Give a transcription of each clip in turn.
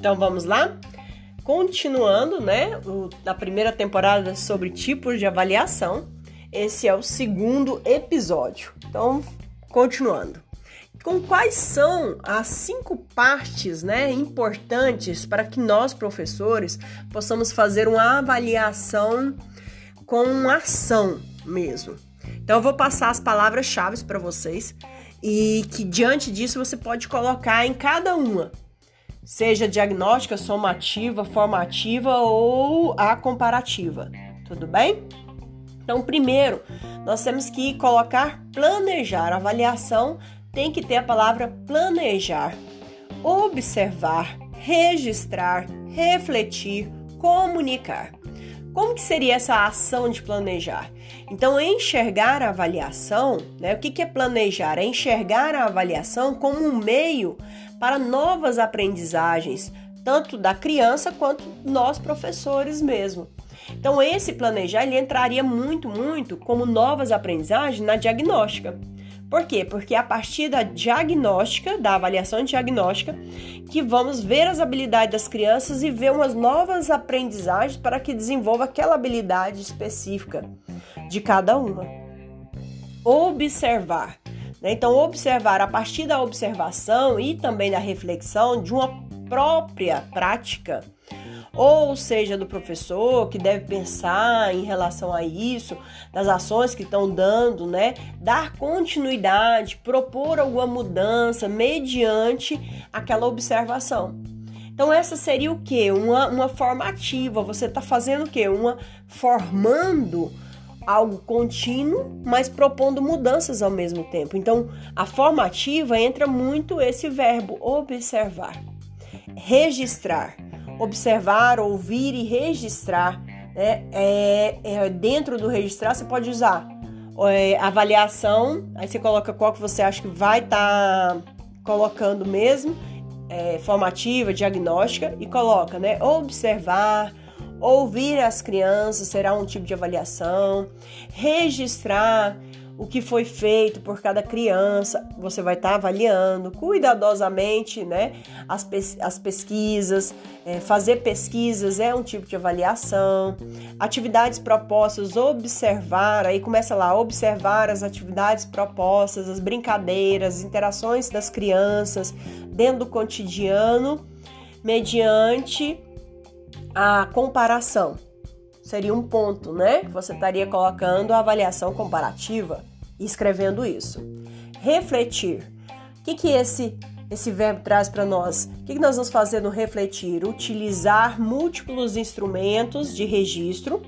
Então vamos lá? Continuando, né, o, na primeira temporada sobre tipos de avaliação, esse é o segundo episódio. Então, continuando. Com quais são as cinco partes né, importantes para que nós, professores, possamos fazer uma avaliação com ação mesmo? Então, eu vou passar as palavras-chave para vocês e que diante disso você pode colocar em cada uma seja diagnóstica, somativa, formativa ou a comparativa. Tudo bem? Então, primeiro, nós temos que colocar planejar. A avaliação tem que ter a palavra planejar, observar, registrar, refletir, comunicar. Como que seria essa ação de planejar? Então, enxergar a avaliação, né? O que, que é planejar? É enxergar a avaliação como um meio para novas aprendizagens, tanto da criança quanto nós professores mesmo. Então, esse planejar ele entraria muito, muito como novas aprendizagens na diagnóstica. Por quê? Porque é a partir da diagnóstica, da avaliação diagnóstica, que vamos ver as habilidades das crianças e ver umas novas aprendizagens para que desenvolva aquela habilidade específica de cada uma. Observar. Né? Então, observar a partir da observação e também da reflexão de uma própria prática ou seja do professor que deve pensar em relação a isso, das ações que estão dando, né? Dar continuidade, propor alguma mudança mediante aquela observação. Então, essa seria o que? Uma, uma formativa. Você está fazendo o que? Uma formando algo contínuo, mas propondo mudanças ao mesmo tempo. Então, a formativa entra muito esse verbo observar, registrar observar, ouvir e registrar. Né? É, é, dentro do registrar, você pode usar é, avaliação, aí você coloca qual que você acha que vai estar tá colocando mesmo, é, formativa, diagnóstica, e coloca, né? Observar, ouvir as crianças será um tipo de avaliação, registrar o que foi feito por cada criança, você vai estar tá avaliando cuidadosamente né, as, as pesquisas, é, fazer pesquisas é um tipo de avaliação, atividades propostas, observar, aí começa lá, observar as atividades propostas, as brincadeiras, as interações das crianças dentro do cotidiano, mediante a comparação seria um ponto, né? Você estaria colocando a avaliação comparativa e escrevendo isso. Refletir. O que, que esse, esse verbo traz para nós? O que, que nós vamos fazer no refletir? Utilizar múltiplos instrumentos de registro,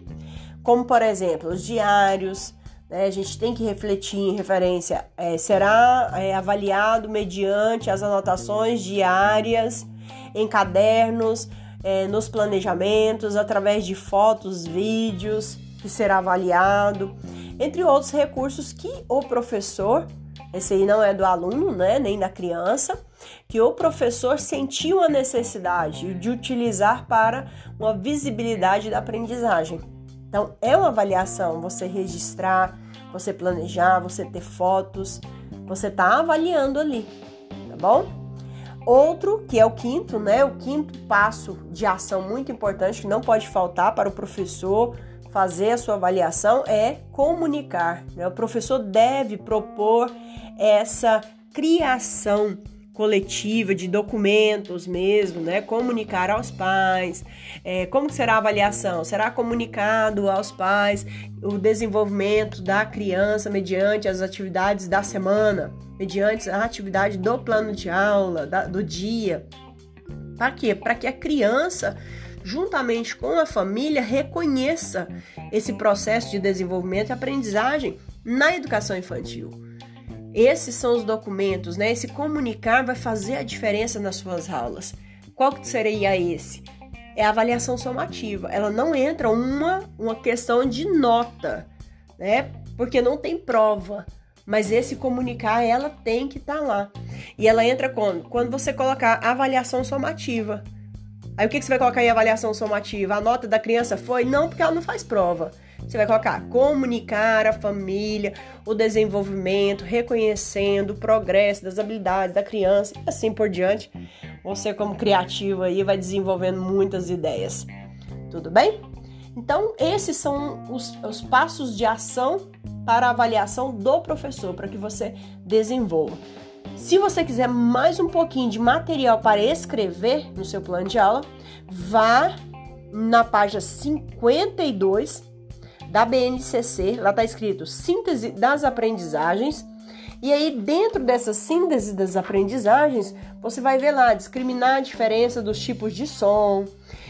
como por exemplo os diários. Né? A gente tem que refletir em referência. É, será é, avaliado mediante as anotações diárias em cadernos é, nos planejamentos, através de fotos, vídeos, que será avaliado, entre outros recursos que o professor, esse aí não é do aluno, né, nem da criança, que o professor sentiu a necessidade de utilizar para uma visibilidade da aprendizagem. Então, é uma avaliação você registrar, você planejar, você ter fotos, você está avaliando ali, tá bom? Outro, que é o quinto, né? O quinto passo de ação muito importante que não pode faltar para o professor fazer a sua avaliação é comunicar. Né? O professor deve propor essa criação coletiva de documentos mesmo, né? Comunicar aos pais. É, como será a avaliação? Será comunicado aos pais o desenvolvimento da criança mediante as atividades da semana, mediante a atividade do plano de aula, da, do dia. Para quê? Para que a criança, juntamente com a família, reconheça esse processo de desenvolvimento e aprendizagem na educação infantil. Esses são os documentos, né? Esse comunicar vai fazer a diferença nas suas aulas. Qual que seria esse? É a avaliação somativa. Ela não entra uma, uma questão de nota, né? Porque não tem prova. Mas esse comunicar, ela tem que estar tá lá. E ela entra quando? Quando você colocar avaliação somativa. Aí o que, que você vai colocar em avaliação somativa? A nota da criança foi? Não, porque ela não faz prova. Você vai colocar comunicar a família, o desenvolvimento, reconhecendo o progresso das habilidades da criança e assim por diante. você como criativo aí vai desenvolvendo muitas ideias. Tudo bem? Então, esses são os, os passos de ação para a avaliação do professor, para que você desenvolva. Se você quiser mais um pouquinho de material para escrever no seu plano de aula, vá na página 52 da BNCC, lá está escrito Síntese das Aprendizagens. E aí, dentro dessa síntese das aprendizagens, você vai ver lá discriminar a diferença dos tipos de som,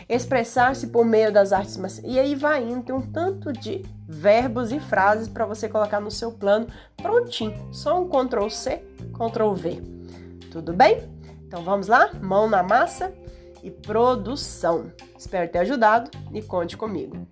expressar-se por meio das artes E aí vai indo, tem um tanto de verbos e frases para você colocar no seu plano prontinho. Só um Ctrl C, Ctrl V. Tudo bem? Então vamos lá? Mão na massa e produção. Espero ter ajudado e conte comigo.